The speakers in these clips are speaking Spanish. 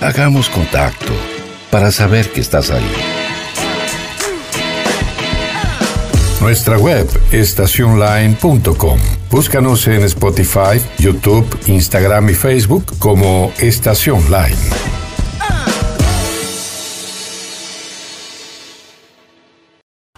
Hagamos contacto para saber que estás ahí. Nuestra web estacionline.com. Búscanos en Spotify, YouTube, Instagram y Facebook como Estación Line.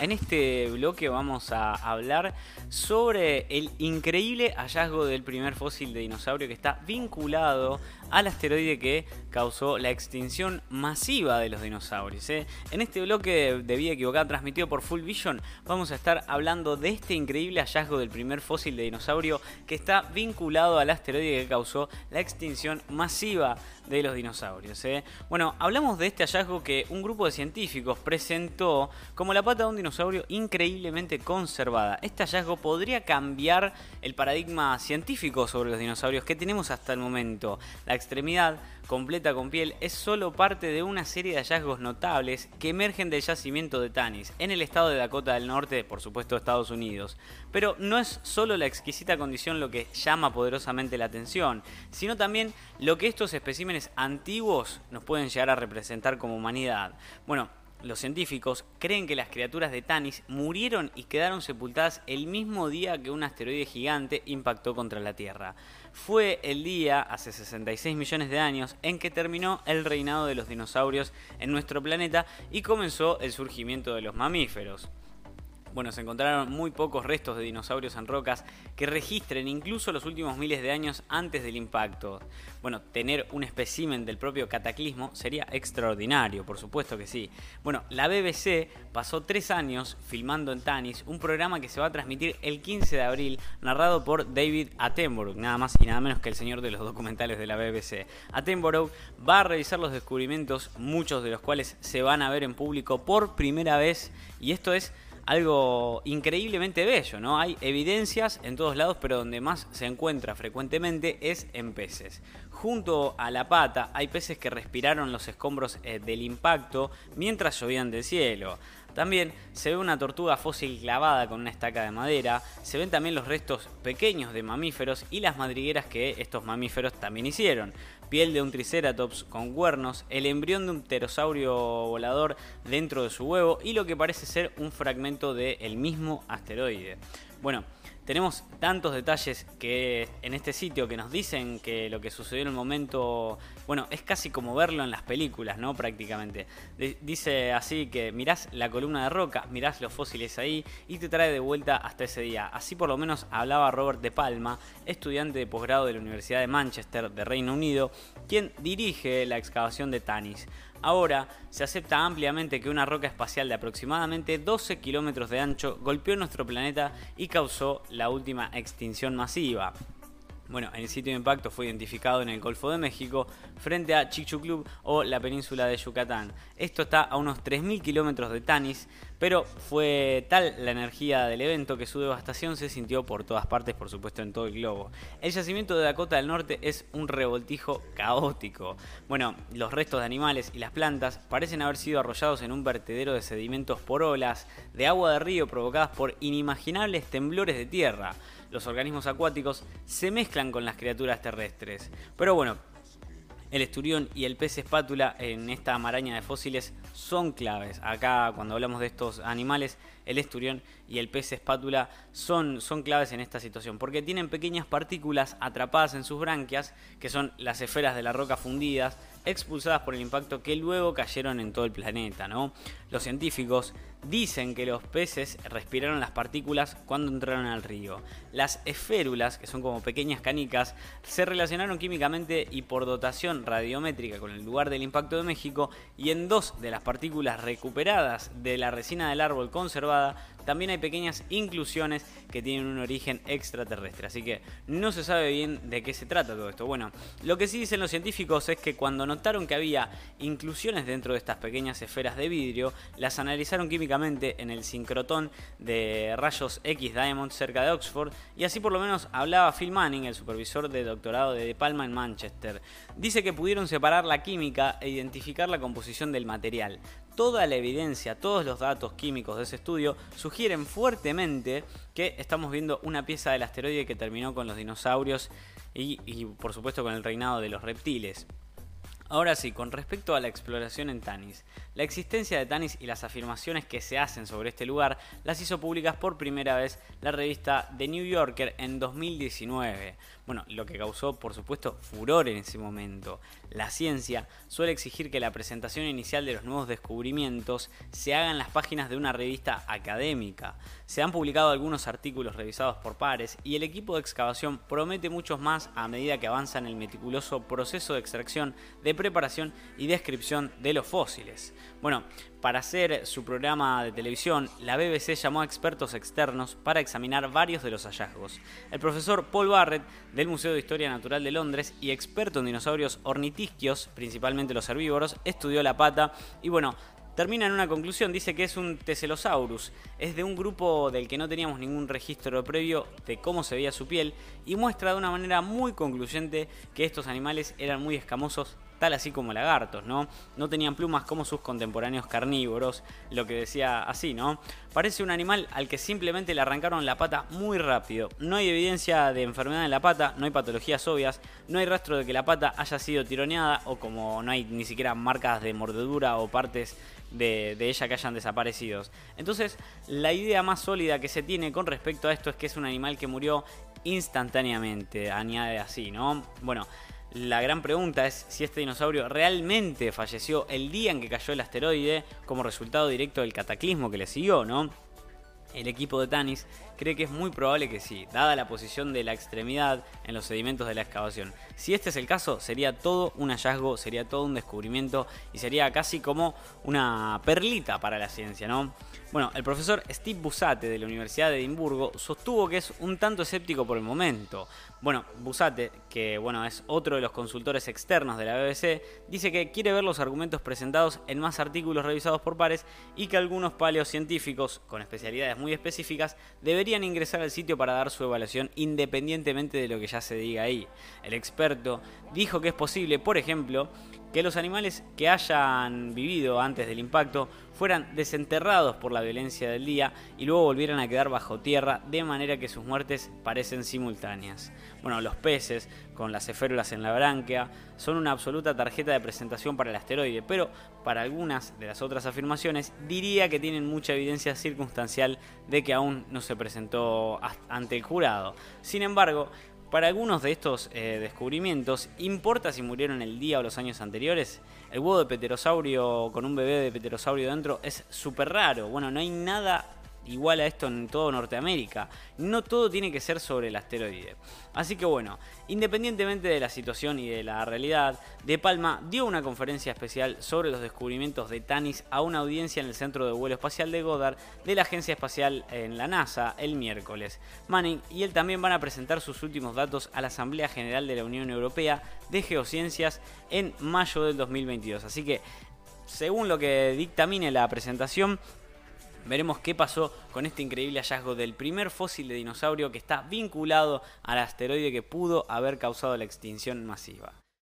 En este bloque vamos a hablar sobre el increíble hallazgo del primer fósil de dinosaurio que está vinculado al asteroide que causó la extinción masiva de los dinosaurios. ¿eh? En este bloque de Vida Equivocada transmitido por Full Vision vamos a estar hablando de este increíble hallazgo del primer fósil de dinosaurio que está vinculado al asteroide que causó la extinción masiva de los dinosaurios. ¿eh? Bueno, hablamos de este hallazgo que un grupo de científicos presentó como la pata de un dinosaurio increíblemente conservada. Este hallazgo podría cambiar el paradigma científico sobre los dinosaurios que tenemos hasta el momento. Extremidad completa con piel es solo parte de una serie de hallazgos notables que emergen del yacimiento de Tanis, en el estado de Dakota del Norte, por supuesto Estados Unidos. Pero no es solo la exquisita condición lo que llama poderosamente la atención, sino también lo que estos especímenes antiguos nos pueden llegar a representar como humanidad. Bueno, los científicos creen que las criaturas de Tanis murieron y quedaron sepultadas el mismo día que un asteroide gigante impactó contra la Tierra fue el día, hace 66 millones de años, en que terminó el reinado de los dinosaurios en nuestro planeta y comenzó el surgimiento de los mamíferos. Bueno, se encontraron muy pocos restos de dinosaurios en rocas que registren incluso los últimos miles de años antes del impacto. Bueno, tener un espécimen del propio cataclismo sería extraordinario, por supuesto que sí. Bueno, la BBC pasó tres años filmando en Tanis un programa que se va a transmitir el 15 de abril, narrado por David Attenborough, nada más y nada menos que el señor de los documentales de la BBC. Attenborough va a revisar los descubrimientos, muchos de los cuales se van a ver en público por primera vez, y esto es algo increíblemente bello, ¿no? Hay evidencias en todos lados, pero donde más se encuentra frecuentemente es en peces. Junto a la pata hay peces que respiraron los escombros eh, del impacto mientras llovían del cielo. También se ve una tortuga fósil clavada con una estaca de madera, se ven también los restos pequeños de mamíferos y las madrigueras que estos mamíferos también hicieron piel de un triceratops con cuernos, el embrión de un pterosaurio volador dentro de su huevo y lo que parece ser un fragmento del mismo asteroide. Bueno, tenemos tantos detalles que en este sitio que nos dicen que lo que sucedió en el momento, bueno, es casi como verlo en las películas, ¿no? Prácticamente. dice así que mirás la columna de roca, mirás los fósiles ahí y te trae de vuelta hasta ese día. Así por lo menos hablaba Robert de Palma, estudiante de posgrado de la Universidad de Manchester de Reino Unido, quien dirige la excavación de Tanis. Ahora se acepta ampliamente que una roca espacial de aproximadamente 12 kilómetros de ancho golpeó nuestro planeta y causó la última extinción masiva. Bueno, el sitio de impacto fue identificado en el Golfo de México frente a Chicxulub o la península de Yucatán. Esto está a unos 3.000 kilómetros de Tanis, pero fue tal la energía del evento que su devastación se sintió por todas partes, por supuesto en todo el globo. El yacimiento de Dakota del Norte es un revoltijo caótico. Bueno, los restos de animales y las plantas parecen haber sido arrollados en un vertedero de sedimentos por olas de agua de río provocadas por inimaginables temblores de tierra los organismos acuáticos se mezclan con las criaturas terrestres. Pero bueno, el esturión y el pez espátula en esta maraña de fósiles son claves. Acá cuando hablamos de estos animales, el esturión y el pez espátula son, son claves en esta situación, porque tienen pequeñas partículas atrapadas en sus branquias, que son las esferas de la roca fundidas, expulsadas por el impacto que luego cayeron en todo el planeta. ¿no? Los científicos dicen que los peces respiraron las partículas cuando entraron al río. Las esférulas, que son como pequeñas canicas, se relacionaron químicamente y por dotación radiométrica con el lugar del impacto de México y en dos de las partículas recuperadas de la resina del árbol conservada también hay pequeñas inclusiones que tienen un origen extraterrestre. Así que no se sabe bien de qué se trata todo esto. Bueno, lo que sí dicen los científicos es que cuando notaron que había inclusiones dentro de estas pequeñas esferas de vidrio, las analizaron químicamente en el sincrotón de rayos X Diamond cerca de Oxford y así por lo menos hablaba Phil Manning, el supervisor de doctorado de De Palma en Manchester. Dice que pudieron separar la química e identificar la composición del material. Toda la evidencia, todos los datos químicos de ese estudio sugieren fuertemente que estamos viendo una pieza del asteroide que terminó con los dinosaurios y, y por supuesto con el reinado de los reptiles. Ahora sí, con respecto a la exploración en Tanis. La existencia de Tanis y las afirmaciones que se hacen sobre este lugar las hizo públicas por primera vez la revista The New Yorker en 2019. Bueno, lo que causó, por supuesto, furor en ese momento. La ciencia suele exigir que la presentación inicial de los nuevos descubrimientos se haga en las páginas de una revista académica. Se han publicado algunos artículos revisados por pares y el equipo de excavación promete muchos más a medida que avanza en el meticuloso proceso de extracción de preparación y descripción de los fósiles. Bueno, para hacer su programa de televisión, la BBC llamó a expertos externos para examinar varios de los hallazgos. El profesor Paul Barrett del Museo de Historia Natural de Londres y experto en dinosaurios ornitisquios, principalmente los herbívoros, estudió la pata y bueno, termina en una conclusión, dice que es un Teselosaurus, es de un grupo del que no teníamos ningún registro previo de cómo se veía su piel y muestra de una manera muy concluyente que estos animales eran muy escamosos tal así como lagartos, ¿no? No tenían plumas como sus contemporáneos carnívoros, lo que decía así, ¿no? Parece un animal al que simplemente le arrancaron la pata muy rápido. No hay evidencia de enfermedad en la pata, no hay patologías obvias, no hay rastro de que la pata haya sido tironeada o como no hay ni siquiera marcas de mordedura o partes de, de, ella que hayan desaparecido. Entonces, la idea más sólida que se tiene con respecto a esto es que es un animal que murió instantáneamente, añade así, ¿no? Bueno, la gran pregunta es si este dinosaurio realmente falleció el día en que cayó el asteroide como resultado directo del cataclismo que le siguió, ¿no? El equipo de Tanis cree que es muy probable que sí, dada la posición de la extremidad en los sedimentos de la excavación. Si este es el caso, sería todo un hallazgo, sería todo un descubrimiento y sería casi como una perlita para la ciencia, ¿no? Bueno, el profesor Steve Busate de la Universidad de Edimburgo sostuvo que es un tanto escéptico por el momento. Bueno, Busate, que bueno, es otro de los consultores externos de la BBC, dice que quiere ver los argumentos presentados en más artículos revisados por pares y que algunos paleocientíficos con especialidades muy específicas deberían ingresar al sitio para dar su evaluación independientemente de lo que ya se diga ahí. El experto dijo que es posible, por ejemplo, que los animales que hayan vivido antes del impacto fueran desenterrados por la violencia del día y luego volvieran a quedar bajo tierra de manera que sus muertes parecen simultáneas. Bueno, los peces, con las eférulas en la branquia, son una absoluta tarjeta de presentación para el asteroide, pero para algunas de las otras afirmaciones diría que tienen mucha evidencia circunstancial de que aún no se presentó ante el jurado. Sin embargo, para algunos de estos eh, descubrimientos, ¿importa si murieron el día o los años anteriores? El huevo de pterosaurio con un bebé de pterosaurio dentro es súper raro. Bueno, no hay nada igual a esto en todo Norteamérica. No todo tiene que ser sobre el asteroide. Así que bueno, independientemente de la situación y de la realidad, De Palma dio una conferencia especial sobre los descubrimientos de Tanis a una audiencia en el Centro de Vuelo Espacial de Goddard de la Agencia Espacial en la NASA el miércoles. Manning y él también van a presentar sus últimos datos a la Asamblea General de la Unión Europea de Geociencias en mayo del 2022. Así que según lo que dictamine la presentación, Veremos qué pasó con este increíble hallazgo del primer fósil de dinosaurio que está vinculado al asteroide que pudo haber causado la extinción masiva.